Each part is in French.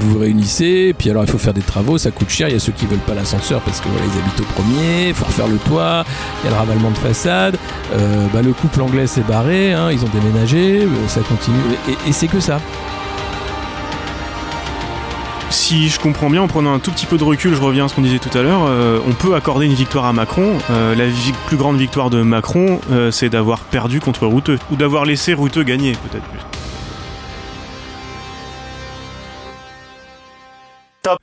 vous vous réunissez, puis alors il faut faire des travaux, ça coûte cher, il y a ceux qui veulent pas l'ascenseur parce que voilà, ils habitent au premier, il faut refaire le toit, il y a le ravalement de façade, euh, bah, le couple anglais s'est barré, hein, ils ont déménagé, euh, ça continue, et, c'est que ça. Si je comprends bien, en prenant un tout petit peu de recul, je reviens à ce qu'on disait tout à l'heure, euh, on peut accorder une victoire à Macron. La plus grande victoire de Macron, c'est d'avoir perdu contre Routeux, ou d'avoir laissé Routeux gagner, peut-être plus.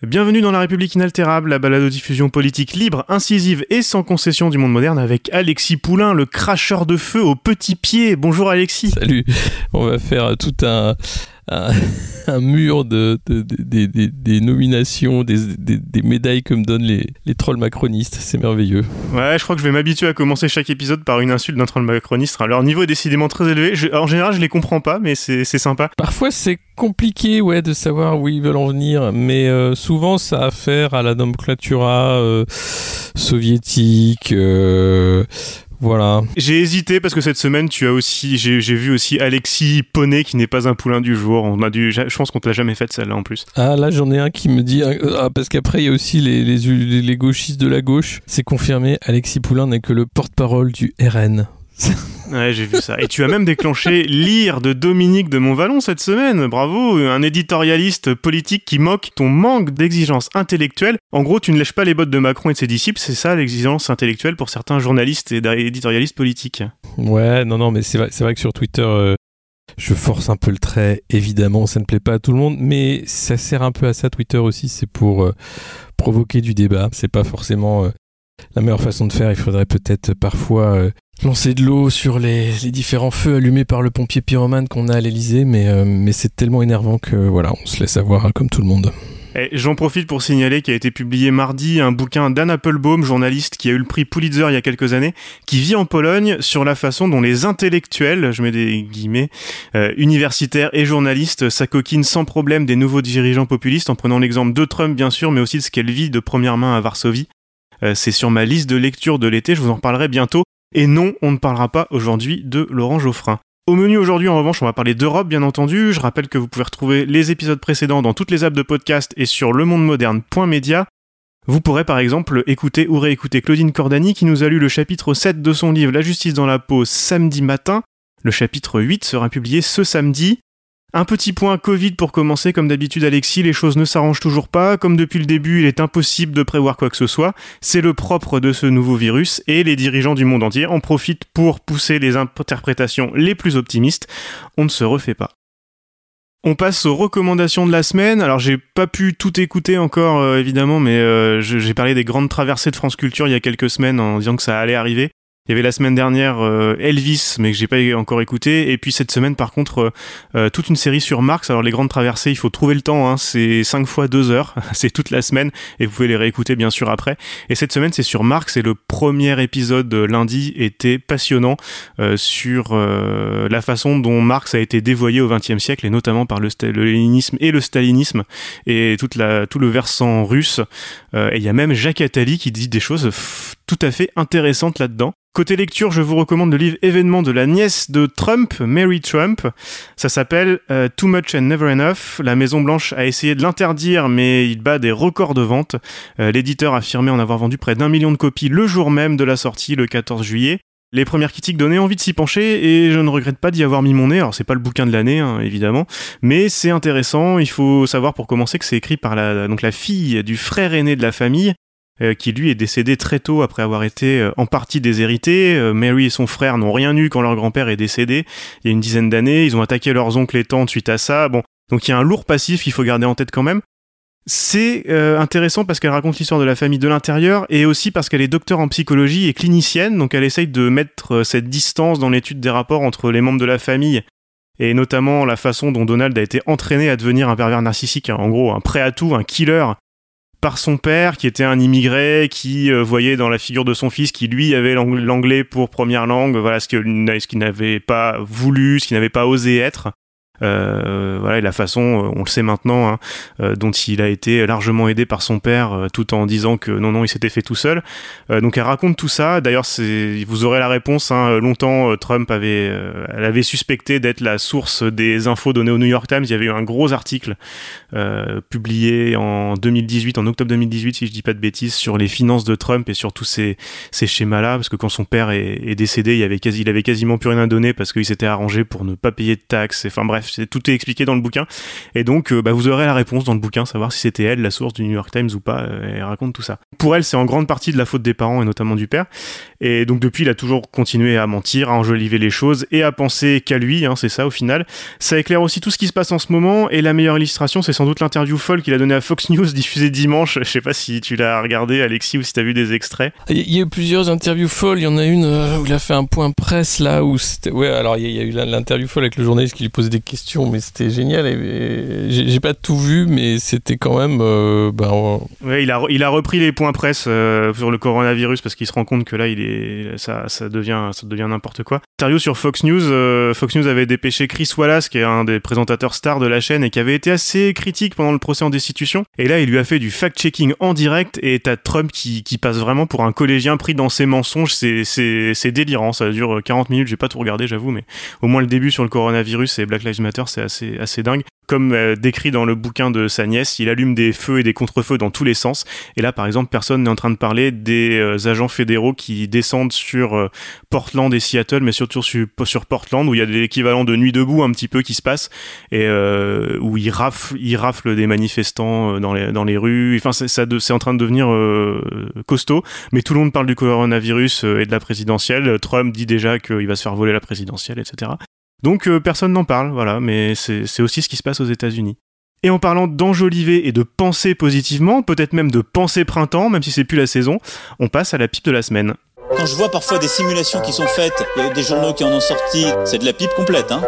Bienvenue dans La République inaltérable, la balado-diffusion politique libre, incisive et sans concession du monde moderne avec Alexis Poulain, le cracheur de feu aux petits pieds. Bonjour Alexis. Salut, on va faire tout un, un, un mur de, de- de- des- nominations, des, des- des médailles que me donnent les, les trolls macronistes, c'est merveilleux. Ouais, je crois que je vais m'habituer à commencer chaque épisode par une insulte d'un troll macroniste. Leur niveau est décidément très élevé. Je- en général, je les comprends pas, mais c'est c'est sympa. Parfois c'est compliqué ouais, de savoir où ils veulent en venir, mais euh, souvent ça a affaire à la nomenclatura euh, soviétique. euh, voilà. J'ai hésité parce que cette semaine, tu as aussi, j'ai j'ai vu aussi Alexis Poney qui n'est pas un poulain du jour. On a dû, je pense qu'on te l'a jamais faite celle-là en plus. Ah là j'en ai un qui me dit euh, ah, parce qu'après il y a aussi les, les, les- les gauchistes de la gauche. C'est confirmé, Alexis Poulain n'est que le porte-parole du RN. Ouais, j'ai vu ça. Et tu as même déclenché Lire de Dominique de Montvalon cette semaine. Bravo, un éditorialiste politique qui moque ton manque d'exigence intellectuelle. En gros, tu ne lèches pas les bottes de Macron et de ses disciples. C'est ça l'exigence intellectuelle pour certains journalistes et éditorialistes politiques. Ouais, non, non, mais c'est vrai, que sur Twitter, euh, je force un peu le trait. Évidemment, ça ne plaît pas à tout le monde, mais ça sert un peu à ça, Twitter aussi. C'est pour euh, provoquer du débat. C'est pas forcément euh, la meilleure façon de faire. Il faudrait peut-être parfois euh, lancer de l'eau sur les, différents feux allumés par le pompier pyromane qu'on a à l'Elysée, mais, euh, mais c'est tellement énervant que voilà, on se laisse avoir hein, comme tout le monde. J'en profite pour signaler qu'il a été publié mardi un bouquin d'Anne Applebaum, journaliste qui a eu le prix Pulitzer il y a quelques années, qui vit en Pologne sur la façon dont les intellectuels, je mets des guillemets, euh, universitaires et journalistes s'acoquinent sans problème des nouveaux dirigeants populistes en prenant l'exemple de Trump bien sûr, mais aussi de ce qu'elle vit de première main à Varsovie. Euh, C'est sur ma liste de lecture de l'été, je vous en reparlerai bientôt. Et non, on ne parlera pas aujourd'hui de Laurent Geoffrin. Au menu aujourd'hui, en revanche, on va parler d'Europe, bien entendu. Je rappelle que vous pouvez retrouver les épisodes précédents dans toutes les apps de podcast et sur lemondemoderne.media. Vous pourrez par exemple écouter ou réécouter Claudine Cordani qui nous a lu le chapitre 7 de son livre La justice dans la peau samedi matin. Le chapitre 8 sera publié ce samedi. Un petit point Covid pour commencer, comme d'habitude Alexis, les choses ne s'arrangent toujours pas. Comme depuis le début, il est impossible de prévoir quoi que ce soit. C'est le propre de ce nouveau virus et les dirigeants du monde entier en profitent pour pousser les interprétations les plus optimistes. On ne se refait pas. On passe aux recommandations de la semaine. Alors j'ai pas pu tout écouter encore euh, évidemment, mais euh, j'ai parlé des grandes traversées de France Culture il y a quelques semaines en disant que ça allait arriver. Il y avait la semaine dernière euh, Elvis, mais que j'ai pas encore écouté. Et puis cette semaine, par contre, euh, euh, toute une série sur Marx. Alors les grandes traversées, il faut trouver le temps. Hein, c'est 5 fois 2 heures. c'est toute la semaine. Et vous pouvez les réécouter bien sûr après. Et cette semaine, c'est sur Marx. Et le premier épisode lundi était passionnant sur la façon dont Marx a été dévoyé au XXe siècle, et notamment par le, le léninisme et le stalinisme, et toute la, tout le versant russe. Et il y a même Jacques Attali qui dit des choses tout à fait intéressantes là-dedans. Côté lecture, je vous recommande le livre Événement de la nièce de Trump, Mary Trump. Ça s'appelle euh, Too Much and Never Enough. La Maison Blanche a essayé de l'interdire, mais il bat des records de vente. Euh, L'éditeur a affirmé en avoir vendu près d'un million de copies le jour même de la sortie, le 14 juillet. Les premières critiques donnaient envie de s'y pencher et je ne regrette pas d'y avoir mis mon nez. Alors c'est pas le bouquin de l'année hein, évidemment, mais c'est intéressant. Il faut savoir pour commencer que c'est écrit par la, donc la fille du frère aîné de la famille, euh, qui lui est décédé très tôt après avoir été euh, en partie déshérité. Euh, Mary et son frère n'ont rien eu quand leur grand-père est décédé il y a une dizaine d'années. Ils ont attaqué leurs oncles et tantes suite à ça. Bon, donc il y a un lourd passif qu'il faut garder en tête quand même. C'est intéressant parce qu'elle raconte l'histoire de la famille de l'intérieur et aussi parce qu'elle est docteur en psychologie et clinicienne, donc elle essaye de mettre cette distance dans l'étude des rapports entre les membres de la famille et notamment la façon dont Donald a été entraîné à devenir un pervers narcissique, en gros un prêt à tout, un killer par son père qui était un immigré qui euh, voyait dans la figure de son fils qui lui avait l'ang- l'anglais pour première langue, voilà ce que- ce qu'il n'avait pas voulu, ce qu'il n'avait pas osé être. Euh, et la façon, euh, on le sait maintenant, hein, euh, dont il a été largement aidé par son père, tout en disant que non, non, il s'était fait tout seul. donc elle raconte tout ça. D'ailleurs, vous aurez la réponse. Hein. Longtemps, Trump avait, elle suspecté d'être la source des infos données au New York Times. Il y avait eu un gros article publié en 2018, en octobre 2018, si je dis pas de bêtises, sur les finances de Trump et sur tous ces, ces schémas-là, parce que quand son père est, décédé, il, avait il avait quasiment plus rien à donner parce qu'il s'était arrangé pour ne pas payer de taxes. Enfin bref, tout est expliqué dans le bouquin. Et donc, euh, bah, vous aurez la réponse dans le bouquin, savoir si c'était elle la source du New York Times ou pas. Euh, elle raconte tout ça. Pour elle, c'est en grande partie de la faute des parents et notamment du père. Et donc depuis, il a toujours continué à mentir, à enjoliver les choses et à penser qu'à lui. Hein, c'est ça au final. Ça éclaire aussi tout ce qui se passe en ce moment. Et la meilleure illustration, c'est sans doute l'interview folle qu'il a donnée à Fox News diffusée dimanche. Je sais pas si tu l'as regardé, Alexis, ou si tu as vu des extraits. Il y a eu plusieurs interviews folles. Il y en a une euh, où il a fait un point presse là où c'était. Ouais, alors il y, a eu l'interview folle avec le journaliste qui lui posait des questions, mais c'était génial. Et, j'ai pas tout vu, mais c'était quand même. Euh, ben, ouais, il a, il a repris les points presse euh, sur le coronavirus parce qu'il se rend compte que là, il est, ça, ça devient, ça devient n'importe quoi. Interview sur Fox News. Euh, Fox News avait dépêché Chris Wallace, qui est un des présentateurs stars de la chaîne et qui avait été assez critique pendant le procès en destitution. Et là, il lui a fait du fact-checking en direct et t'as Trump qui, qui passe vraiment pour un collégien pris dans ses mensonges. C'est délirant. Ça dure 40 minutes. J'ai pas tout regardé, j'avoue, mais au moins le début sur le coronavirus et Black Lives Matter, c'est assez, dingue comme euh, décrit dans le bouquin de sa nièce, il allume des feux et des contre-feux dans tous les sens. Et là, par exemple, personne n'est en train de parler des euh, agents fédéraux qui descendent sur euh, Portland et Seattle, mais surtout sur, Portland, où il y a l'équivalent de nuit debout un petit peu qui se passe, et où ils raflent des manifestants dans les, dans les rues. Enfin, c'est en train de devenir costaud. Mais tout le monde parle du coronavirus et de la présidentielle. Trump dit déjà qu'il va se faire voler la présidentielle, etc. Donc euh, personne n'en parle, voilà, mais c'est aussi ce qui se passe aux États-Unis. Et en parlant d'enjoliver et de penser positivement, peut-être même de penser printemps, même si c'est plus la saison, on passe à la pipe de la semaine. Quand je vois parfois des simulations qui sont faites, il y a des journaux qui en ont sorti, c'est de la pipe complète, hein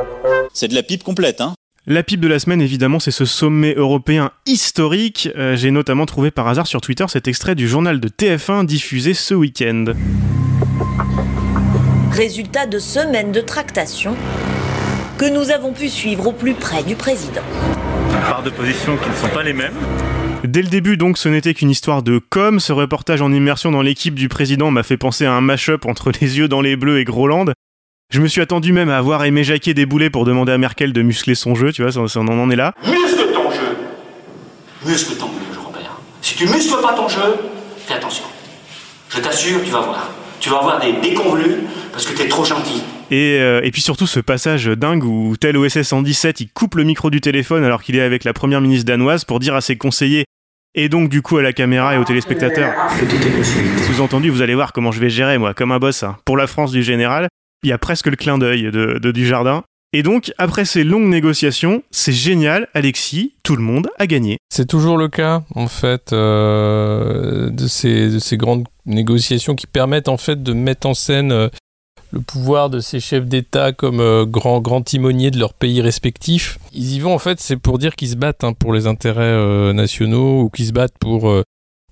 C'est de la pipe complète, hein la pipe de la semaine, évidemment, c'est ce sommet européen historique. Euh, j'ai notamment trouvé par hasard sur Twitter cet extrait du journal de TF1 diffusé ce week-end. Résultat de semaines de tractation que nous avons pu suivre au plus près du président. Par de positions qui ne sont pas les mêmes. Dès le début, donc, ce n'était qu'une histoire de com. Ce reportage en immersion dans l'équipe du président m'a fait penser à un mash-up entre Les yeux dans les bleus et Groland. Je me suis attendu même à avoir Aimé Jacquet déboulé pour demander à Merkel de muscler son jeu, tu vois, on en est là. Muscle ton jeu Muscle ton jeu, Robert. Si tu muscles pas ton jeu, fais attention. Je t'assure, tu vas voir. Tu vas avoir des déconvenus parce que t'es trop gentil. Euh, et, puis surtout ce passage dingue où tel OSS 117 il coupe le micro du téléphone alors qu'il est avec la première ministre danoise pour dire à ses conseillers et donc du coup à la caméra et aux téléspectateurs sous-entendu vous allez voir comment je vais gérer moi comme un boss hein. pour la France du général il y a presque le clin d'œil de, du jardin et donc, après ces longues négociations, c'est génial, Alexis, tout le monde a gagné. C'est toujours le cas, en fait, euh, de, ces, de ces grandes négociations qui permettent, en fait, de mettre en scène euh, le pouvoir de ces chefs d'État comme euh, grands grand timoniers de leurs pays respectifs. Ils y vont en fait, c'est pour dire qu'ils se battent hein, pour les intérêts euh, nationaux ou qu'ils se battent pour euh,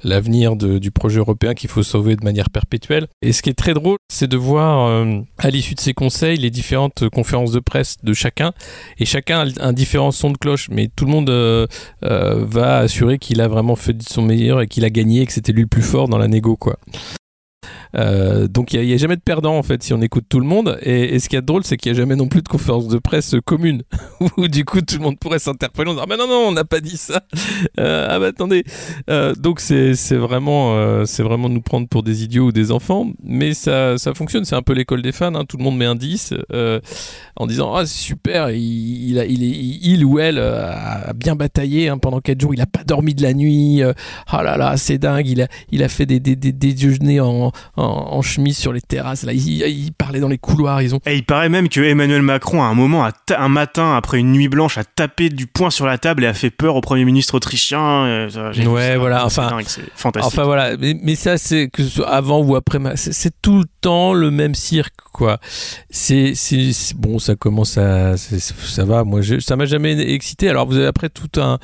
l'avenir du projet européen qu'il faut sauver de manière perpétuelle. Et ce qui est très drôle, c'est de voir à l'issue de ces conseils les différentes conférences de presse de chacun. Et chacun a un différent son de cloche, mais tout le monde va assurer qu'il a vraiment fait de son meilleur et qu'il a gagné et que c'était lui le plus fort dans la négo, quoi. Euh, donc il n'y a, jamais de perdant en fait si on écoute tout le monde. Et, ce qui est drôle, c'est qu'il n'y a jamais non plus de conférence de presse commune où du coup tout le monde pourrait s'interpeller en disant ah ben non non on n'a pas dit ça. Euh, ah bah attendez. Euh, donc c'est vraiment c'est vraiment nous prendre pour des idiots ou des enfants, mais ça ça fonctionne. C'est un peu l'école des fans. Hein. Tout le monde met un 10 en disant ah c'est super. Il, il, a, il, ou elle a bien bataillé hein, pendant 4 jours. Il a pas dormi de la nuit. Ah là là c'est dingue. Il a il a fait des des, des, des déjeuners en en, chemise sur les terrasses. Là, ils, parlaient dans les couloirs. Ils ont. Et il paraît même que Emmanuel Macron, à un moment, un matin après une nuit blanche, a tapé du poing sur la table et a fait peur au premier ministre autrichien. Euh, ouais, voilà. Enfin, fantastique. Enfin voilà. Mais, ça, c'est que ce soit avant ou après, c'est tout le temps le même cirque, quoi. C'est, bon, ça commence à, ça va. Moi, je, ça m'a jamais excité. Alors, vous avez après tout un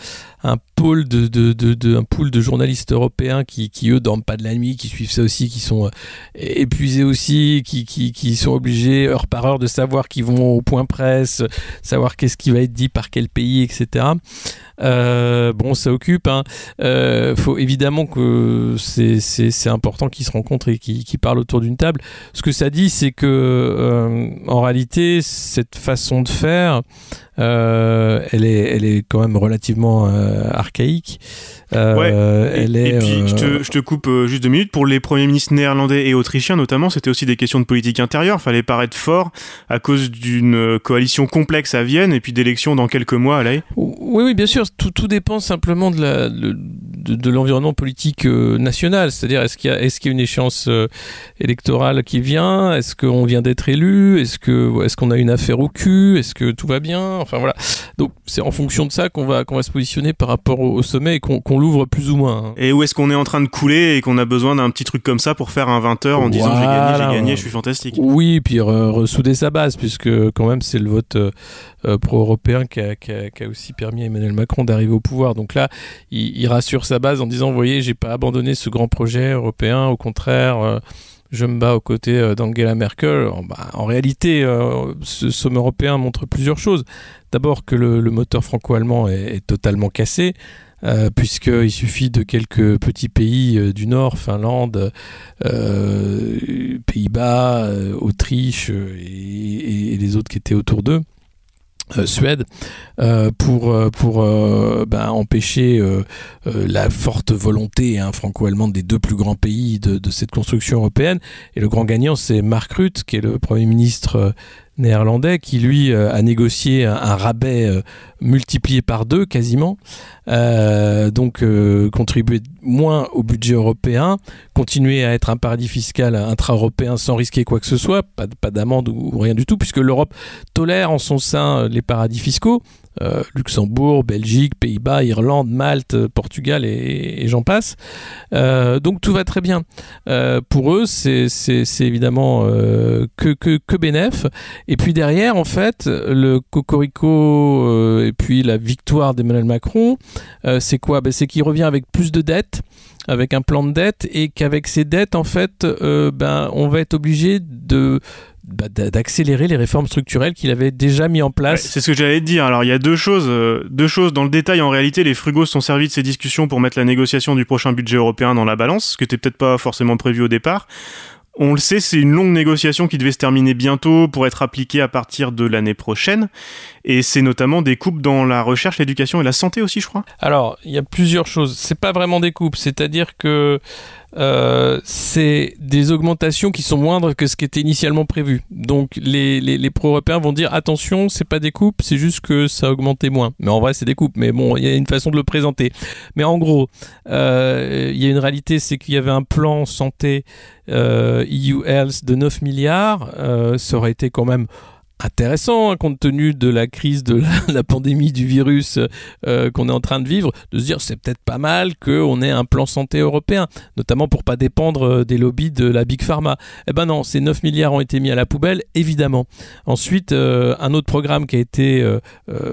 pôle de, de, de, un pool de journalistes européens qui, qui eux dorment pas de la nuit, qui suivent ça aussi, qui sont sont épuisés aussi, qui, qui, qui sont obligés heure par heure de savoir qu'ils vont au point presse, savoir qu'est-ce qui va être dit par quel pays, etc. Euh, bon, ça occupe. Hein. Euh, faut évidemment que c'est important qu'ils se rencontrent et qu'ils parlent autour d'une table. Ce que ça dit, c'est que euh, en réalité, cette façon de faire, elle, est, elle est quand même relativement archaïque. Ouais. Elle et, est, et puis, je te, je, te, coupe juste deux minutes. Pour les premiers ministres néerlandais et autrichiens, notamment, c'était aussi des questions de politique intérieure. Fallait paraître fort à cause d'une coalition complexe à Vienne et puis d'élections dans quelques mois à La Oui, oui, bien sûr. Tout, tout dépend simplement de la, de, de l'environnement politique national. C'est-à-dire, est-ce qu'il y, est qu y, a une échéance électorale qui vient? Est-ce qu'on vient d'être élu? Est-ce qu'on est qu'on a une affaire au cul? Est-ce que tout va bien? Enfin voilà. Donc c'est en fonction de ça qu'on va, qu'on va se positionner par rapport au, sommet et qu'on qu l'ouvre plus ou moins. Hein. Et où est-ce qu'on est en train de couler et qu'on a besoin d'un petit truc comme ça pour faire un 20 heures en voilà, disant j'ai gagné, j'ai gagné, je suis fantastique. Oui, puis ressouder sa base puisque quand même c'est le vote euh, pro-européen qui a, qui, a, qui a, aussi permis à Emmanuel Macron d'arriver au pouvoir. Donc là, il, rassure sa base en disant, vous voyez, j'ai pas abandonné ce grand projet européen, au contraire. Euh, je me bats aux côtés euh, d'Angela Merkel. En, bah, réalité, euh, ce sommet européen montre plusieurs choses. D'abord que le, moteur franco-allemand est, totalement cassé. Puisqu'il suffit de quelques petits pays du Nord, Finlande, Pays-Bas, Autriche et, les autres qui étaient autour d'eux, euh, Suède euh, pour pour euh, ben, empêcher la forte volonté hein, franco-allemande des deux plus grands pays de, de, cette construction européenne. Et le grand gagnant c'est Mark Rutte qui est le premier ministre néerlandais qui lui a négocié un, rabais multiplié par deux quasiment euh, donc euh, contribuer moins au budget européen continuer à être un paradis fiscal intra-européen sans risquer quoi que ce soit pas, d'amende ou rien du tout puisque l'Europe tolère en son sein les paradis fiscaux euh, Luxembourg, Belgique, Pays-Bas, Irlande, Malte, Portugal et, j'en passe. Euh, donc tout va très bien. Euh, pour eux, c'est évidemment que, que. Et puis derrière, en fait, le cocorico et puis la victoire d'Emmanuel Macron, c'est quoi? Ben, C'est qu'il revient avec plus de dettes avec un plan de dette et qu'avec ces dettes en fait ben on va être obligé de bah, d'accélérer les réformes structurelles qu'il avait déjà mis en place. C'est ce que j'allais te dire. Alors il y a deux choses, euh, deux choses dans le détail. En réalité, les frugos sont servis de ces discussions pour mettre la négociation du prochain budget européen dans la balance, ce qui n'était peut-être pas forcément prévu au départ. On le sait, c'est une longue négociation qui devait se terminer bientôt pour être appliquée à partir de l'année prochaine. Et c'est notamment des coupes dans la recherche, l'éducation et la santé aussi, je crois. Alors, il y a plusieurs choses. C'est pas vraiment des coupes, c'est-à-dire que euh, c'est des augmentations qui sont moindres que ce qui était initialement prévu. Donc les, les, les pro-européens vont dire attention, c'est pas des coupes, c'est juste que ça a augmenté moins. Mais en vrai, c'est des coupes. Mais bon, il y a une façon de le présenter. Mais en gros, euh, il y a une réalité, c'est qu'il y avait un plan santé euh, EU Health de 9 milliards. Euh, ça aurait été quand même intéressant hein, compte tenu de la crise de la, pandémie du virus euh, qu'on est en train de vivre de se dire c'est peut-être pas mal qu'on ait un plan santé européen notamment pour pas dépendre euh, des lobbies de la big pharma. Eh ben non ces 9 milliards ont été mis à la poubelle évidemment. Ensuite euh, un autre programme qui a été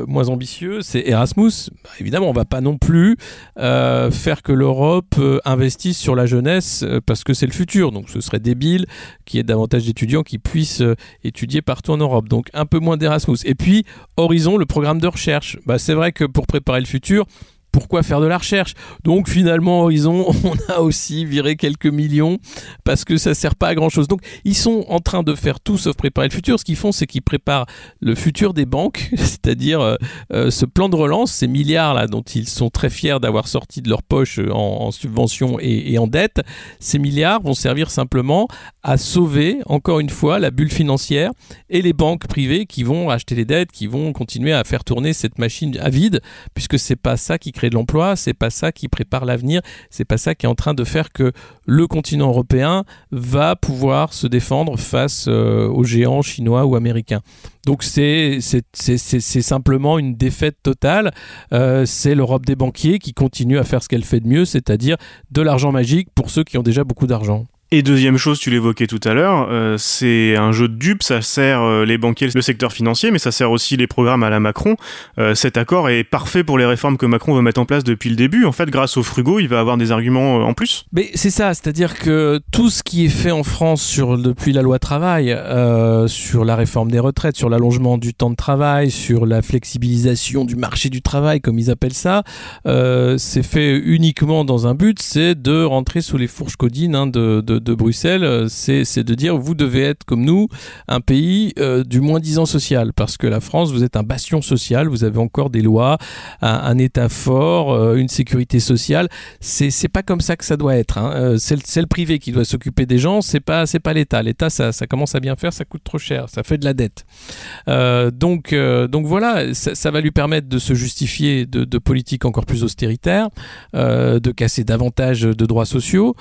moins ambitieux c'est Erasmus. Bah, évidemment on va pas non plus faire que l'Europe investisse sur la jeunesse parce que c'est le futur. Donc ce serait débile qu'il y ait davantage d'étudiants qui puissent étudier partout en Europe donc un peu moins d'Erasmus. Et puis, Horizon, le programme de recherche. Bah, c'est vrai que pour préparer le futur, pourquoi faire de la recherche? Donc finalement, Horizon, on a aussi viré quelques millions parce que ça sert pas à grand chose. Donc ils sont en train de faire tout sauf préparer le futur. Ce qu'ils font, c'est qu'ils préparent le futur des banques, c'est-à-dire euh, euh, ce plan de relance, ces milliards là dont ils sont très fiers d'avoir sorti de leur poche en, en subvention et, et en dette. Ces milliards vont servir simplement à sauver encore une fois la bulle financière et les banques privées qui vont acheter les dettes, qui vont continuer à faire tourner cette machine à vide, puisque c'est pas ça qui crée de l'emploi, c'est pas ça qui prépare l'avenir, c'est pas ça qui est en train de faire que le continent européen va pouvoir se défendre face euh, aux géants chinois ou américains. Donc c'est simplement une défaite totale. Euh, c'est l'Europe des banquiers qui continue à faire ce qu'elle fait de mieux, c'est-à-dire de l'argent magique pour ceux qui ont déjà beaucoup d'argent. Et deuxième chose, tu l'évoquais tout à l'heure, euh, c'est un jeu de dupes, ça sert euh, les banquiers, le secteur financier, mais ça sert aussi les programmes à la Macron. Euh, cet accord est parfait pour les réformes que Macron veut mettre en place depuis le début. En fait, grâce au frugo, il va avoir des arguments en plus. Mais c'est ça, c'est-à-dire que tout ce qui est fait en France sur, depuis la loi travail, sur la réforme des retraites, sur l'allongement du temps de travail, sur la flexibilisation du marché du travail, comme ils appellent ça, c'est fait uniquement dans un but, c'est de rentrer sous les fourches codines hein, de, de de Bruxelles, euh, c'est de dire vous devez être comme nous un pays euh, du moins disant social, parce que la France, vous êtes un bastion social, vous avez encore des lois, un, État fort, euh, une sécurité sociale. C'est pas comme ça que ça doit être. Hein. C'est le, privé qui doit s'occuper des gens, c'est pas c'est pas l'État. L'État, ça, ça, commence à bien faire, ça coûte trop cher, ça fait de la dette. donc donc voilà, ça, va lui permettre de se justifier de, de politiques encore plus austéritaires, de casser davantage de droits sociaux,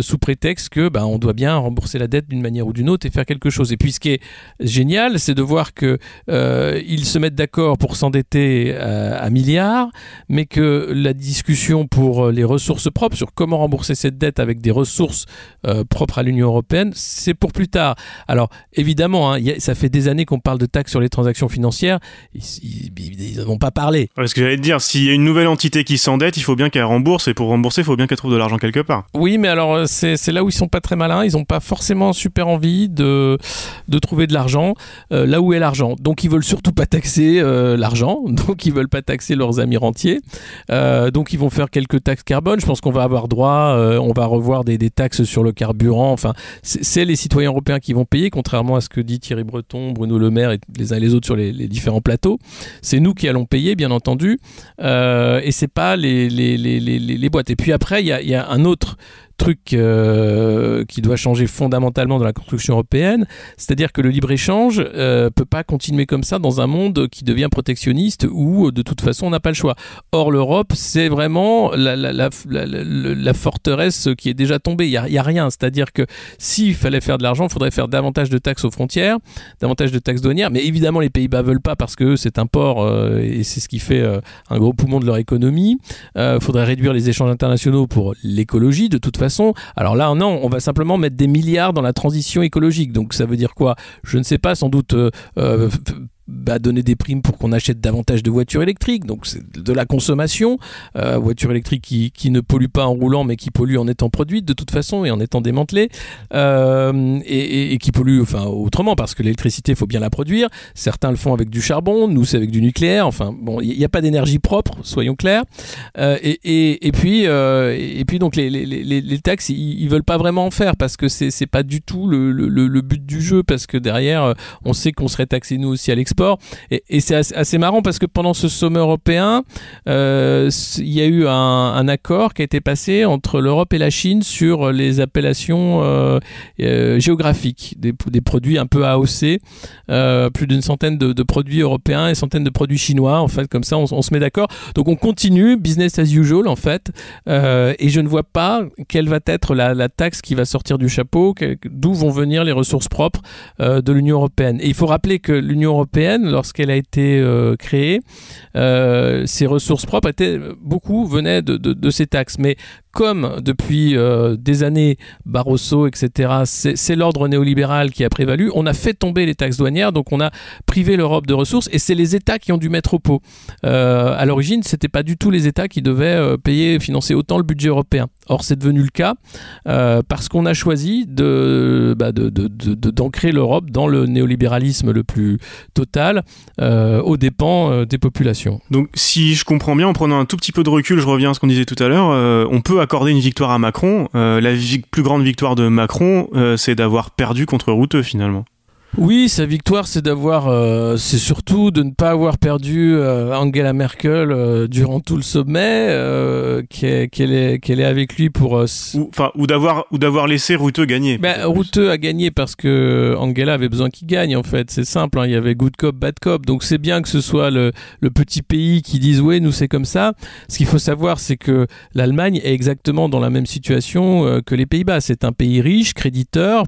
sous prétexte que bah, on doit bien rembourser la dette d'une manière ou d'une autre et faire quelque chose. Et puis ce qui est génial, c'est de voir que euh, ils se mettent d'accord pour s'endetter euh, à, milliards, mais que la discussion pour les ressources propres, sur comment rembourser cette dette avec des ressources euh, propres à l'Union européenne, c'est pour plus tard. Alors évidemment, hein, ça fait des années qu'on parle de taxes sur les transactions financières, ils n'en ont pas parlé. Parce que j'allais te dire, s'il y a une nouvelle entité qui s'endette, il faut bien qu'elle rembourse, et pour rembourser, il faut bien qu'elle trouve de l'argent quelque part. Oui, mais alors c'est là où ils sont pas très malins, ils n'ont pas forcément super envie de, de trouver de l'argent euh, là où est l'argent. Donc ils veulent surtout pas taxer euh, l'argent, donc ils veulent pas taxer leurs amis rentiers. Euh, donc ils vont faire quelques taxes carbone. Je pense qu'on va avoir droit, on va revoir des, des, taxes sur le carburant. Enfin, c'est les citoyens européens qui vont payer, contrairement à ce que dit Thierry Breton, Bruno Le Maire et les uns et les autres sur les, différents plateaux. C'est nous qui allons payer, bien entendu, et c'est pas les, les, les, les, boîtes. Et puis après, il y a, y a un autre truc euh, qui doit changer fondamentalement dans la construction européenne, c'est-à-dire que le libre-échange euh, peut pas continuer comme ça dans un monde qui devient protectionniste où de toute façon on n'a pas le choix. Or l'Europe, c'est vraiment la, forteresse qui est déjà tombée, il n'y a, rien, c'est-à-dire que s'il fallait faire de l'argent, il faudrait faire davantage de taxes aux frontières, davantage de taxes douanières, mais évidemment les Pays-Bas veulent pas parce que c'est un port euh, et c'est ce qui fait euh, un gros poumon de leur économie. Il euh, faudrait réduire les échanges internationaux pour l'écologie de toute façon alors là, non, on va simplement mettre des milliards dans la transition écologique. Donc ça veut dire quoi? Je ne sais pas, sans doute euh, euh, bah, donner des primes pour qu'on achète davantage de voitures électriques. Donc c'est de la consommation. Euh, voiture électrique qui, qui, ne pollue pas en roulant mais qui pollue en étant produite de toute façon et en étant démantelée. Euh, et, qui pollue enfin, autrement parce que l'électricité, il faut bien la produire. Certains le font avec du charbon, nous c'est avec du nucléaire. Enfin bon, il n'y a pas d'énergie propre, soyons clairs. Euh, et, et, puis, euh, et puis donc les, les, les, taxes, ils, ils, veulent pas vraiment en faire parce que c'est pas du tout le, le, le, but du jeu parce que derrière, on sait qu'on serait taxé nous aussi à l'export et, c'est assez, marrant parce que pendant ce sommet européen, euh, il y a eu un, accord qui a été passé entre l'Europe et la Chine sur les appellations euh, euh, géographiques des, produits un peu AOC, plus d'une centaine de, produits européens et centaines de produits chinois. En fait, comme ça, on, se met d'accord. Donc on continue, business as usual en fait. et je ne vois pas quelle va être la, la taxe qui va sortir du chapeau, d'où vont venir les ressources propres de l'Union européenne. Et il faut rappeler que l'Union européenne lorsqu'elle a été euh, créée, euh, ses ressources propres étaient beaucoup venaient de, ces taxes. Mais comme depuis euh, des années Barroso, etc., c'est l'ordre néolibéral qui a prévalu, on a fait tomber les taxes douanières, donc on a privé l'Europe de ressources, et c'est les États qui ont dû mettre au pot. Euh, à l'origine, c'était pas du tout les États qui devaient euh, payer, financer autant le budget européen. Or, c'est devenu le cas parce qu'on a choisi bah, d'ancrer l'Europe dans le néolibéralisme le plus total, aux dépens des populations. Donc, si je comprends bien, en prenant un tout petit peu de recul, je reviens à ce qu'on disait tout à l'heure, on peut accorder une victoire à Macron. Euh, la plus grande victoire de Macron, euh, c'est d'avoir perdu contre Routeux finalement. Oui, sa victoire, c'est d'avoir, euh, c'est surtout de ne pas avoir perdu euh, Angela Merkel euh, durant tout le sommet, qu'elle est, qu'elle est avec lui pour. ou, enfin, ou d'avoir, ou d'avoir laissé Routeux gagner. Ben, Routeux a gagné parce que Angela avait besoin qu'il gagne. En fait, c'est simple. Hein, il y avait good cop, bad cop. Donc c'est bien que ce soit le, le petit pays qui dise ouais, nous c'est comme ça. Ce qu'il faut savoir, c'est que l'Allemagne est exactement dans la même situation que les Pays-Bas. C'est un pays riche, créditeur,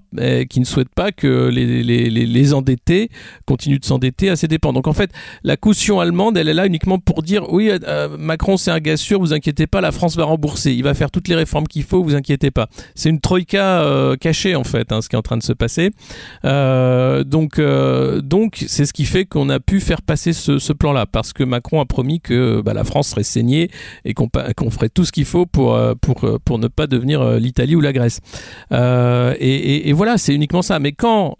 qui ne souhaite pas que les, les les, endettés continuent de s'endetter à ses dépens. Donc en fait, la caution allemande, elle est là uniquement pour dire oui, euh, Macron c'est un gars sûr, vous inquiétez pas, la France va rembourser, il va faire toutes les réformes qu'il faut, vous inquiétez pas. C'est une troïka euh, cachée en fait, hein, ce qui est en train de se passer. Euh, donc c'est ce qui fait qu'on a pu faire passer ce, plan-là parce que Macron a promis que bah, la France serait saignée et qu'on ferait tout ce qu'il faut pour ne pas devenir l'Italie ou la Grèce. et voilà, c'est uniquement ça. Mais quand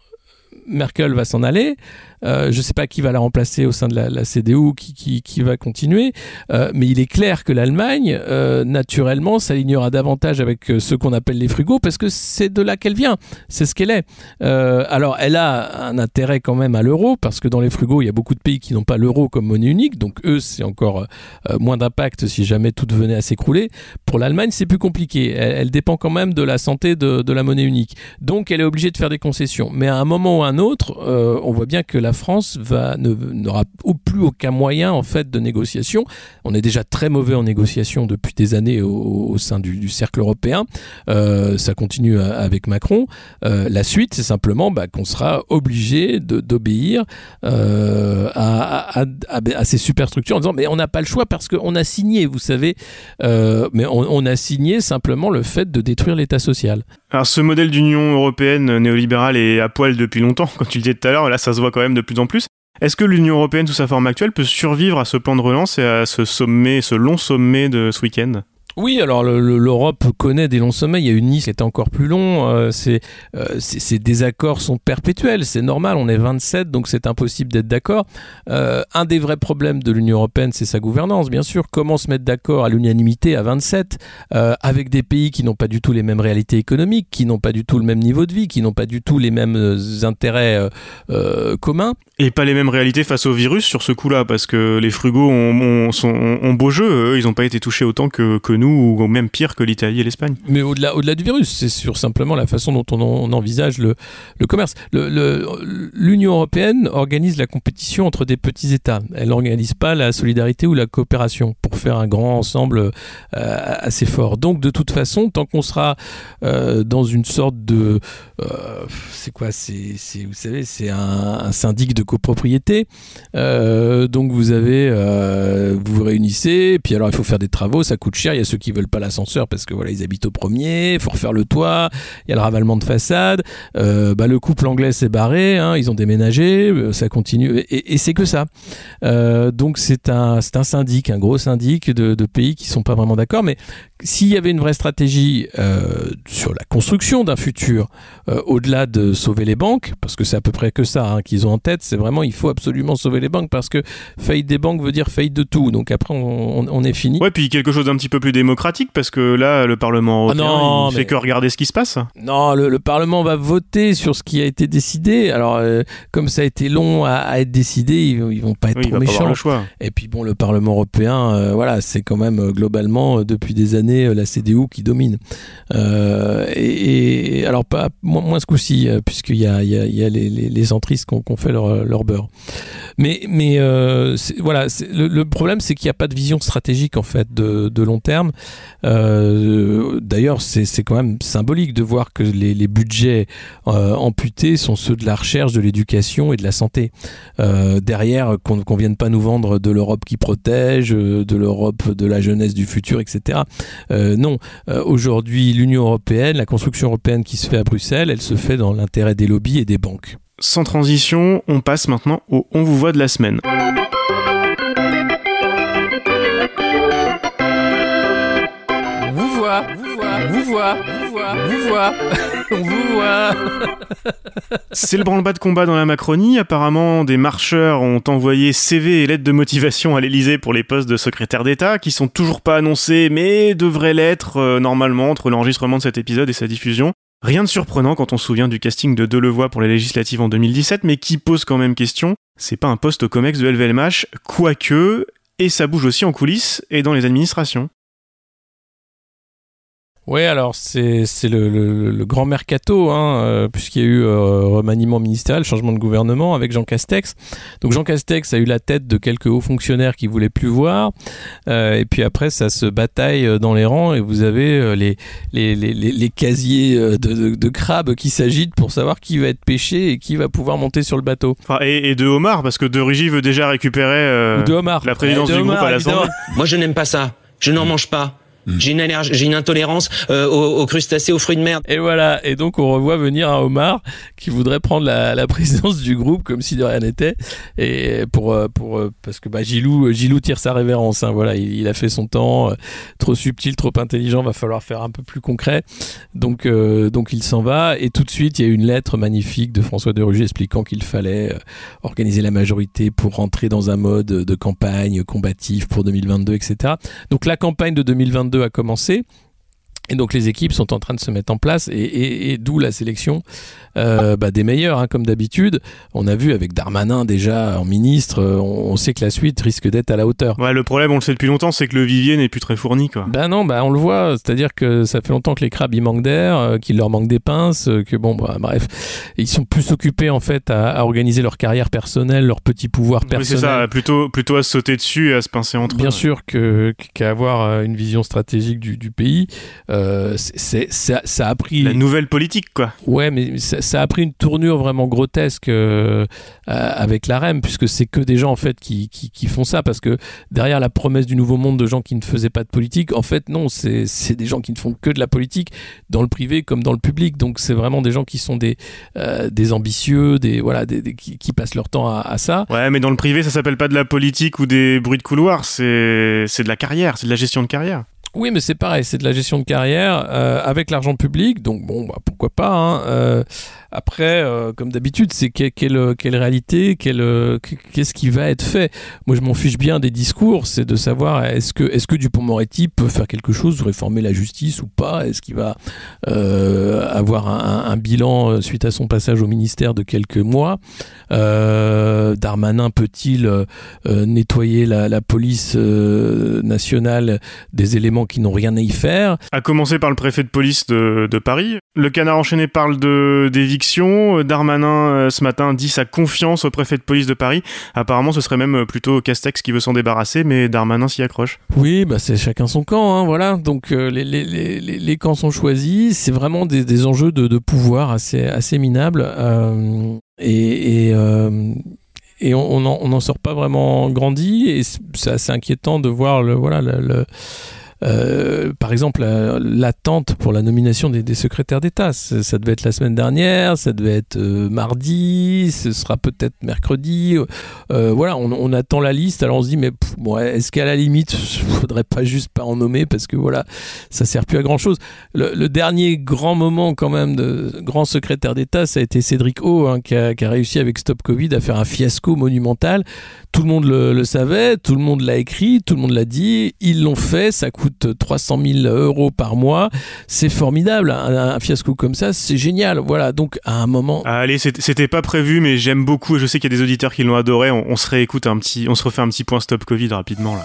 Merkel va s'en aller, euh, je ne sais pas qui va la remplacer au sein de la, CDU, qui, qui, va continuer, euh, mais il est clair que l'Allemagne, euh, naturellement, s'alignera davantage avec ce qu'on appelle les frugaux, parce que c'est de là qu'elle vient, c'est ce qu'elle est. alors, elle a un intérêt quand même à l'euro, parce que dans les frugaux, il y a beaucoup de pays qui n'ont pas l'euro comme monnaie unique, donc eux, c'est encore moins d'impact si jamais tout venait à s'écrouler. Pour l'Allemagne, c'est plus compliqué. Elle, dépend quand même de la santé de, de, la monnaie unique. Donc, elle est obligée de faire des concessions. Mais à un moment ou à un autre, on voit bien que la France n'aura plus aucun moyen en fait de négociation. On est déjà très mauvais en négociation depuis des années au, sein du, cercle européen. Euh, ça continue avec Macron. Euh, la suite, c'est simplement bah, qu'on sera obligé d'obéir euh, à, ces superstructures en disant mais on n'a pas le choix parce qu'on a signé, vous savez, mais on a signé simplement le fait de détruire l'État social. Alors ce modèle d'Union européenne néolibérale est à poil depuis longtemps, comme tu le disais tout à l'heure, là ça se voit quand même de plus en plus. Est-ce que l'Union européenne sous sa forme actuelle peut survivre à ce plan de relance et à ce sommet, ce long sommet de ce week-end? Oui, alors l'Europe connaît des longs sommets. Il y a une Nice qui était encore plus long. Euh, euh, ces désaccords sont perpétuels. C'est normal. On est 27, donc c'est impossible d'être d'accord. Euh, un des vrais problèmes de l'Union européenne, c'est sa gouvernance, bien sûr. Comment se mettre d'accord à l'unanimité à 27 avec des pays qui n'ont pas du tout les mêmes réalités économiques, qui n'ont pas du tout le même niveau de vie, qui n'ont pas du tout les mêmes intérêts communs? Et pas les mêmes réalités face au virus sur ce coup-là, parce que les frugaux ont, beau jeu. Ils n'ont pas été touchés autant que nous ou même pire que l'Italie et l'Espagne. Mais au-delà, au-delà du virus, c'est sur simplement la façon dont on, envisage le, le commerce. L'Union européenne organise la compétition entre des petits États. Elle n'organise pas la solidarité ou la coopération pour faire un grand ensemble euh, assez fort. Donc de toute façon, tant qu'on sera euh, dans une sorte de... Euh, c'est quoi c'est, Vous savez, c'est un, un, syndic de copropriété. donc vous avez... vous vous réunissez, puis alors il faut faire des travaux, ça coûte cher, il y a ceux qui veulent pas l'ascenseur parce que voilà ils habitent au premier, faut refaire le toit, il y a le ravalement de façade, euh, bah, le couple anglais s'est barré, hein, ils ont déménagé, euh, ça continue et, c'est que ça. Euh, donc c'est un un syndic, un gros syndic de, de pays qui sont pas vraiment d'accord, mais s'il y avait une vraie stratégie euh, sur la construction d'un futur, euh, au-delà de sauver les banques, parce que c'est à peu près que ça hein, qu'ils ont en tête, c'est vraiment il faut absolument sauver les banques parce que faillite des banques veut dire faillite de tout. Donc après on, on, est fini. Ouais, puis quelque chose d'un petit peu plus démocratique parce que là le Parlement ah européen il fait que regarder ce qui se passe. Non, le, Parlement va voter sur ce qui a été décidé. Alors euh, comme ça a été long à, être décidé, ils, vont pas être trop méchants. Et puis bon, le Parlement européen, voilà, c'est quand même globalement depuis des années euh, la CDU qui domine. Euh, et, alors, pas moins, ce coup-ci, euh, puisqu'il y a, il y a, les, les, centristes qui ont, fait leur, leur, beurre. Mais, mais voilà, le, problème, c'est qu'il n'y a pas de vision stratégique, en fait, de, long terme. D'ailleurs, c'est quand même symbolique de voir que les budgets amputés sont ceux de la recherche, de l'éducation et de la santé. derrière, qu'on ne vienne pas nous vendre de l'Europe qui protège, de l'Europe de la jeunesse du futur, etc. Euh, non, euh, aujourd'hui, l'Union européenne, la construction européenne qui se fait à Bruxelles, elle se fait dans l'intérêt des lobbies et des banques. Sans transition, on passe maintenant au On vous voit de la semaine. Vous voit, vous voit, vous voit, vous voit, vous voit. Vous voit. C'est le branle-bas de combat dans la Macronie. Apparemment, des marcheurs ont envoyé CV et lettres de motivation à l'Elysée pour les postes de secrétaire d'État, qui sont toujours pas annoncés, mais devraient l'être euh, normalement entre l'enregistrement de cet épisode et sa diffusion. Rien de surprenant quand on se souvient du casting de Delevoye pour les législatives en 2017, mais qui pose quand même question. C'est pas un poste au COMEX de LVMH, quoique, et ça bouge aussi en coulisses et dans les administrations. Oui, alors c'est le, le, le, grand mercato, hein, euh, puisqu'il y a eu euh, remaniement ministériel, changement de gouvernement avec Jean Castex. Donc Jean Castex a eu la tête de quelques hauts fonctionnaires qui voulaient plus voir, euh, et puis après ça se bataille dans les rangs et vous avez les, les, les, les, casiers de, de, de crabes qui s'agitent pour savoir qui va être pêché et qui va pouvoir monter sur le bateau. Enfin, et, et, de Omar, parce que De Rugy veut déjà récupérer de Omar. la présidence du groupe à l'Assemblée. Moi je n'aime pas ça, je n'en mange pas. J'ai une allergie, j'ai une intolérance euh, aux, aux, crustacés, aux fruits de mer. Et voilà. Et donc on revoit venir un homard qui voudrait prendre la, la présidence du groupe comme si de rien n'était. Et pour pour parce que bah Gilou Gilou tire sa révérence. Hein, voilà, il, il, a fait son temps. trop subtil, trop intelligent. Va falloir faire un peu plus concret. Donc euh, donc il s'en va. Et tout de suite il y a une lettre magnifique de François de Rugy expliquant qu'il fallait euh, organiser la majorité pour rentrer dans un mode de campagne combatif pour 2022, etc. Donc la campagne de 2022 a commencé. Et donc les équipes sont en train de se mettre en place et, et, et d'où la sélection euh, bah, des meilleurs, hein, comme d'habitude. On a vu avec Darmanin déjà en ministre, on, on sait que la suite risque d'être à la hauteur. Ouais, le problème, on le sait depuis longtemps, c'est que le vivier n'est plus très fourni. Quoi. Ben non, bah on le voit, c'est-à-dire que ça fait longtemps que les crabes ils manquent d'air, euh, qu'il leur manque des pinces, euh, que bon, bah, bref, ils sont plus occupés en fait à, à organiser leur carrière personnelle, leur petit pouvoir personnel. Oui, c'est ça, plutôt, plutôt à sauter dessus et à se pincer entre Bien eux. sûr que, qu'à avoir une vision stratégique du, du pays. Euh, c'est, ça, ça, a pris. La nouvelle politique, quoi. Ouais, mais ça, ça a pris une tournure vraiment grotesque euh, avec la REM, puisque c'est que des gens, en fait, qui, qui, qui, font ça. Parce que derrière la promesse du nouveau monde de gens qui ne faisaient pas de politique, en fait, non, c'est, c'est des gens qui ne font que de la politique, dans le privé comme dans le public. Donc, c'est vraiment des gens qui sont des, euh, des ambitieux, des, voilà, des, des qui, qui, passent leur temps à, à, ça. Ouais, mais dans le privé, ça s'appelle pas de la politique ou des bruits de couloir, c'est, c'est de la carrière, c'est de la gestion de carrière. Oui, mais c'est pareil, c'est de la gestion de carrière euh, avec l'argent public, donc bon, bah, pourquoi pas. Hein, euh, après, euh, comme d'habitude, c'est quelle, quelle, réalité, quelle, qu'est-ce qui va être fait? Moi, je m'en fiche bien des discours, c'est de savoir est-ce que, est-ce que Dupont-Moretti peut faire quelque chose, réformer la justice ou pas? Est-ce qu'il va avoir un, bilan suite à son passage au ministère de quelques mois? Darmanin peut-il nettoyer la police nationale des éléments qui n'ont rien à y faire À commencer par le préfet de police de, de Paris. Le canard enchaîné parle d'éviction. Darmanin ce matin dit sa confiance au préfet de police de Paris. Apparemment, ce serait même plutôt Castex qui veut s'en débarrasser, mais Darmanin s'y accroche. Oui, bah c'est chacun son camp, hein, voilà. Donc euh, les, les, les, les, camps sont choisis. C'est vraiment des, des, enjeux de, de, pouvoir assez assez minables. Euh, et, et euh, et on n'en sort pas vraiment grandi et c'est assez inquiétant de voir le voilà le, le euh, par exemple, l'attente pour la nomination des, secrétaires d'État. Ça devait être la semaine dernière, ça devait être euh, mardi, ce sera peut-être mercredi. Euh, voilà, on, attend la liste. Alors on se dit, mais bon, est-ce qu'à la limite, faudrait pas juste pas en nommer parce que voilà, ça sert plus à grand chose. Le, dernier grand moment quand même de grand secrétaire d'État, ça a été Cédric O, hein, qui, a, qui, a, réussi avec Stop Covid à faire un fiasco monumental. Tout le monde le, le savait, tout le monde l'a écrit, tout le monde l'a dit. Ils l'ont fait, ça coûte coûte 300 000 euros par mois. C'est formidable. Un, un, fiasco comme ça, c'est génial. Voilà. Donc, à un moment. Ah, allez, c'était pas prévu, mais j'aime beaucoup. Je sais qu'il y a des auditeurs qui l'ont adoré. On, on, se réécoute un petit, on se refait un petit point stop Covid rapidement là.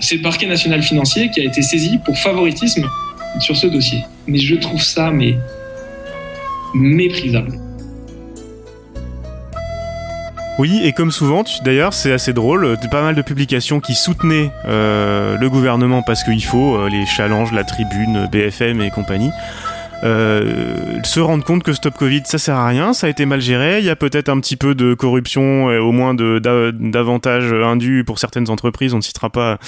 C'est le parquet national financier qui a été saisi pour favoritisme sur ce dossier. Mais je trouve ça mais méprisable. Oui, et comme souvent, d'ailleurs, c'est assez drôle, pas mal de publications qui soutenaient euh, le gouvernement parce qu'il faut, euh, les challenges, la tribune, BFM et compagnie, euh, se rendre compte que Stop Covid, ça sert à rien, ça a été mal géré, il y a peut-être un petit peu de corruption, et au moins d'avantages indus pour certaines entreprises, on ne citera pas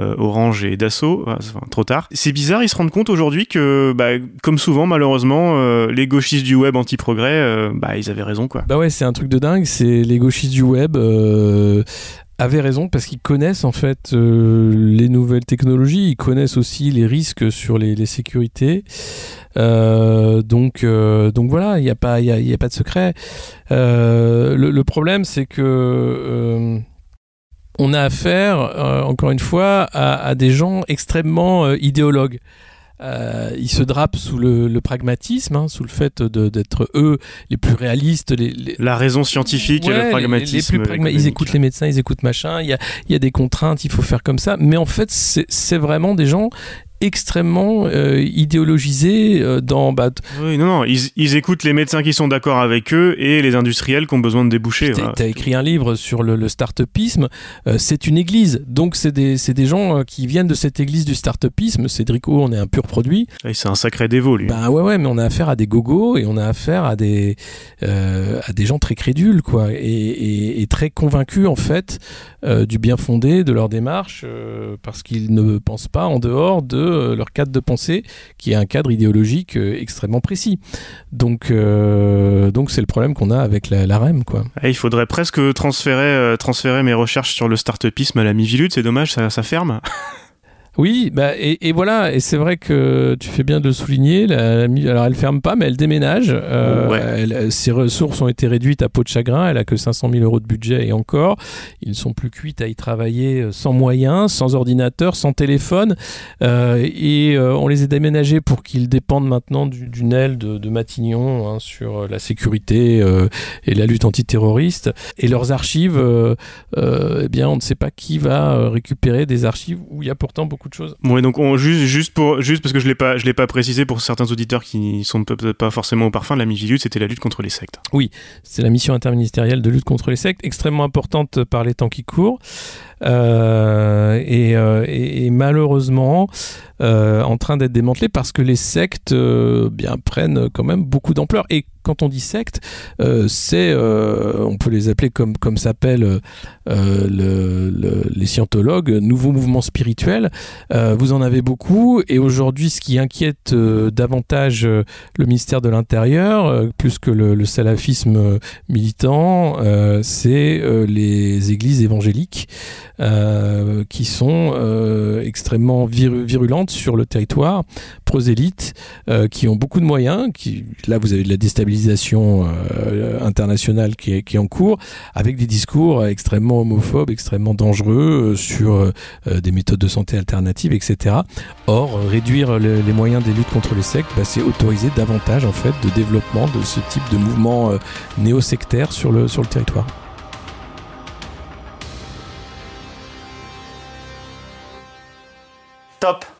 euh, Orange et Dassault, enfin, trop tard. C'est bizarre, ils se rendent compte aujourd'hui que, bah, comme souvent, malheureusement, euh, les gauchistes du web anti-progrès, euh, bah, ils avaient raison, quoi. Bah ouais, c'est un truc de dingue, c'est les gauchistes du web avaient raison parce qu'ils connaissent en fait euh, les nouvelles technologies, ils connaissent aussi les risques sur les, sécurités. Euh, donc, euh, donc voilà, il n'y a, pas, y a, pas de secret. Le, problème, c'est que on a affaire, encore une fois, à des gens extrêmement idéologues. Euh, ils se drapent sous le, pragmatisme, hein, sous le fait d'être eux les plus réalistes. Les, La raison scientifique et le pragmatisme. ils écoutent les médecins, ils écoutent machin, il y a, y a des contraintes, il faut faire comme ça. Mais en fait, c'est vraiment des gens extrêmement euh, idéologisés euh, dans. Bah, oui, non, non, ils, écoutent les médecins qui sont d'accord avec eux et les industriels qui ont besoin de déboucher. Tu as écrit un livre sur le, le start-upisme. Euh, c'est une église, donc c'est des, des, gens qui viennent de cette église du start-upisme. Cédric O, on est un pur produit. c'est un sacré dévot, lui. Bah ouais, ouais, mais on a affaire à des gogos et on a affaire à des, à des gens très crédules, quoi, et, et, et très convaincus, en fait, du bien fondé de leur démarche, parce qu'ils ne pensent pas en dehors de euh, leur cadre de pensée, qui est un cadre idéologique euh, extrêmement précis. Donc, euh, donc c'est le problème qu'on a avec la, REM, quoi. Ah, il faudrait presque transférer, transférer mes recherches sur le start-upisme à la Mivilude. C'est dommage, ça, ça ferme. Oui, bah, et, voilà, et c'est vrai que tu fais bien de le souligner. alors elle ferme pas, mais elle déménage. Euh, ses ressources ont été réduites à peau de chagrin. Elle a que 500 000 euros de budget et encore. Ils ne sont plus cuits à y travailler euh, sans moyens, sans ordinateur, sans téléphone. Euh, et on les a déménagés pour qu'ils dépendent maintenant d'une aile de, Matignon hein, sur la sécurité et la lutte antiterroriste. Et leurs archives, eh bien, on ne sait pas qui va récupérer des archives où il y a pourtant beaucoup de choses. Ouais, donc on, juste, juste, pour, juste parce que je l'ai pas, je l'ai pas précisé pour certains auditeurs qui sont peut-être pas forcément au parfum de la Mivilude, c'était la lutte contre les sectes. Oui, c'est la mission interministérielle de lutte contre les sectes, extrêmement importante par les temps qui courent. Euh, euh, et, malheureusement euh, en train d'être démantelée parce que les sectes bien prennent quand même beaucoup d'ampleur et quand on dit secte, c'est, on peut les appeler comme, comme s'appellent le, les scientologues, nouveaux mouvements spirituels. vous en avez beaucoup et aujourd'hui, ce qui inquiète davantage le ministère de l'Intérieur, plus que le, salafisme militant, c'est les églises évangéliques. Euh, qui sont euh, extrêmement virulentes sur le territoire, prosélytes, euh, qui ont beaucoup de moyens. Là, vous avez de la déstabilisation internationale qui est, qui est, en cours, avec des discours extrêmement homophobes, extrêmement dangereux sur des méthodes de santé alternatives, etc. Or, réduire les moyens des luttes contre les sectes, bah, c'est autoriser davantage en fait de développement de ce type de mouvement néo-sectaire sur le, sur le territoire. Top